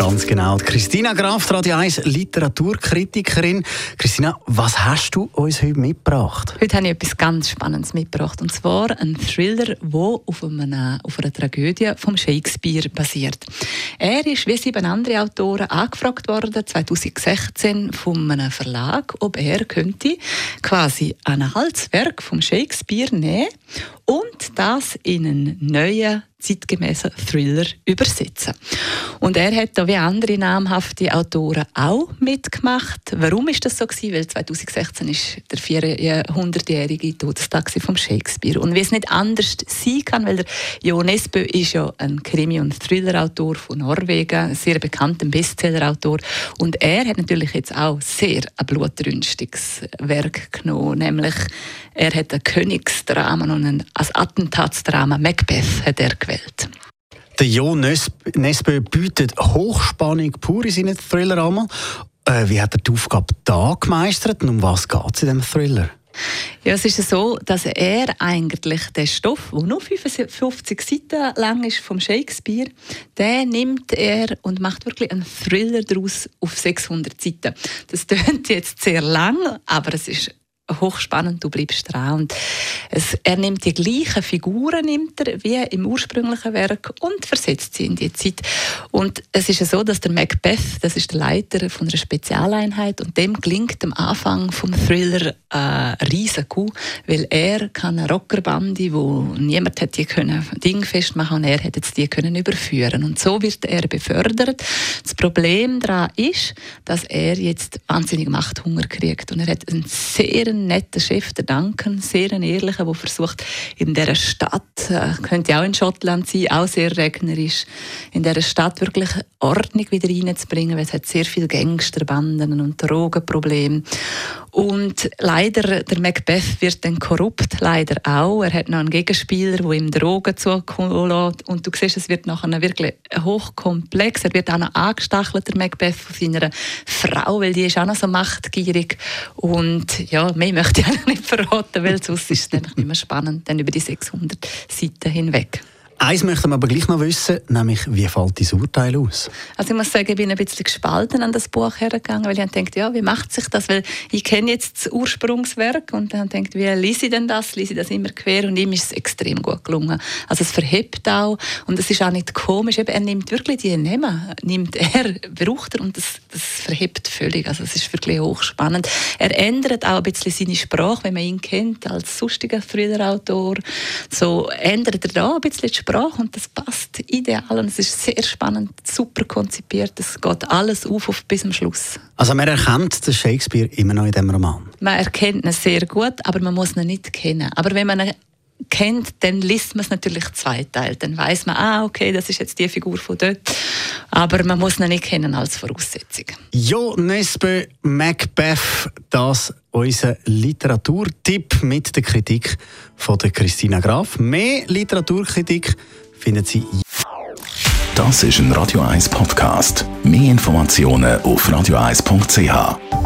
Ganz genau. Christina Graf, Radio 1 Literaturkritikerin. Christina, was hast du uns heute mitgebracht? Heute habe ich etwas ganz Spannendes mitgebracht. Und zwar ein Thriller, der auf, auf einer Tragödie von Shakespeare basiert. Er ist, wie sieben andere Autoren, angefragt worden, 2016 von einem Verlag, ob er könnte quasi ein Halswerk von Shakespeare nehmen und das in einen neuen zeitgemäßen Thriller übersetzen. Und er hat da wie andere namhafte Autoren auch mitgemacht. Warum ist das so gewesen? Weil 2016 ist der 400-jährige Todestag von Shakespeare. Und wie es nicht anders sein kann, weil der Jo Nesbø ist ja ein Krimi- und Thriller-Autor von Norwegen, ein sehr bekannter Bestseller-Autor. Und er hat natürlich jetzt auch sehr ein blutrünstiges Werk genommen, nämlich er hat ein Königsdrama und ein Attentatsdrama Macbeth hat er gewählt. Der Jo Nesbø bietet Hochspannung pur in seinen Thriller einmal. Äh, wie hat er die Aufgabe da gemeistert und um was geht es in diesem Thriller? Ja, es ist so, dass er eigentlich den Stoff, der nur 55 Seiten lang ist vom Shakespeare, den nimmt er und macht wirklich einen Thriller daraus auf 600 Seiten. Das klingt jetzt sehr lang, aber es ist hochspannend, du bleibst dran. Und es, er nimmt die gleichen Figuren nimmt er, wie im ursprünglichen Werk und versetzt sie in die Zeit. Und es ist ja so, dass der Macbeth, das ist der Leiter von einer Spezialeinheit, und dem gelingt am Anfang vom Thriller äh, riesen Coup, weil er kann eine Rockerbande, wo niemand hätte können Ding festmachen und er hätte jetzt die können überführen. Und so wird er befördert. Das Problem daran ist, dass er jetzt wahnsinnig Machthunger kriegt und er hat einen sehr netten Chef, der Duncan, sehr ein ehrlicher, der versucht, in dieser Stadt, äh, könnte auch in Schottland sein, auch sehr regnerisch, in dieser Stadt wirklich Ordnung wieder reinzubringen, weil es hat sehr viele Gangsterbanden und Drogenprobleme. Und leider, der Macbeth wird dann korrupt, leider auch. Er hat noch einen Gegenspieler, der ihm Drogen zukommen lässt. Und du siehst, es wird nachher wirklich hochkomplex. Er wird auch noch angestachelt, der Macbeth, von seiner Frau, weil die ist auch noch so machtgierig. Und ja, mehr möchte ich eigentlich nicht verraten, weil sonst ist es nicht mehr spannend, dann über die 600 Seiten hinweg. Eins möchten wir aber gleich noch wissen, nämlich wie fällt dein Urteil aus? Also ich muss sagen, ich bin ein bisschen gespalten an das Buch hergegangen, weil ich denke, ja, wie macht sich das? Weil ich kenne jetzt das Ursprungswerk und dann denke wie lese ich denn das? Lese ich das immer quer? Und ihm ist es extrem gut gelungen. Also es verhebt auch und es ist auch nicht komisch. Eben, er nimmt wirklich die Namen, nimmt er, braucht er und das, das verhebt völlig. Also es ist wirklich hochspannend. Er ändert auch ein bisschen seine Sprache, wenn man ihn kennt als sonstiger Thriller-Autor. So ändert er da ein bisschen die Sprache Sprache und das passt ideal und es ist sehr spannend, super konzipiert. Es geht alles auf, auf bis zum Schluss. Also man erkennt den Shakespeare immer noch in diesem Roman? Man erkennt ihn sehr gut, aber man muss ihn nicht kennen. Aber wenn man ihn kennt, dann liest man es natürlich zweiteilt. Dann weiß man, ah, okay, das ist jetzt die Figur von dort. Aber man muss ihn nicht kennen als Voraussetzung. Jo Nesbø Macbeth, das unser Literaturtipp mit der Kritik von der Christina Graf. Mehr Literaturkritik finden Sie. Das ist ein Radio 1 Podcast. Mehr Informationen auf radio1.ch.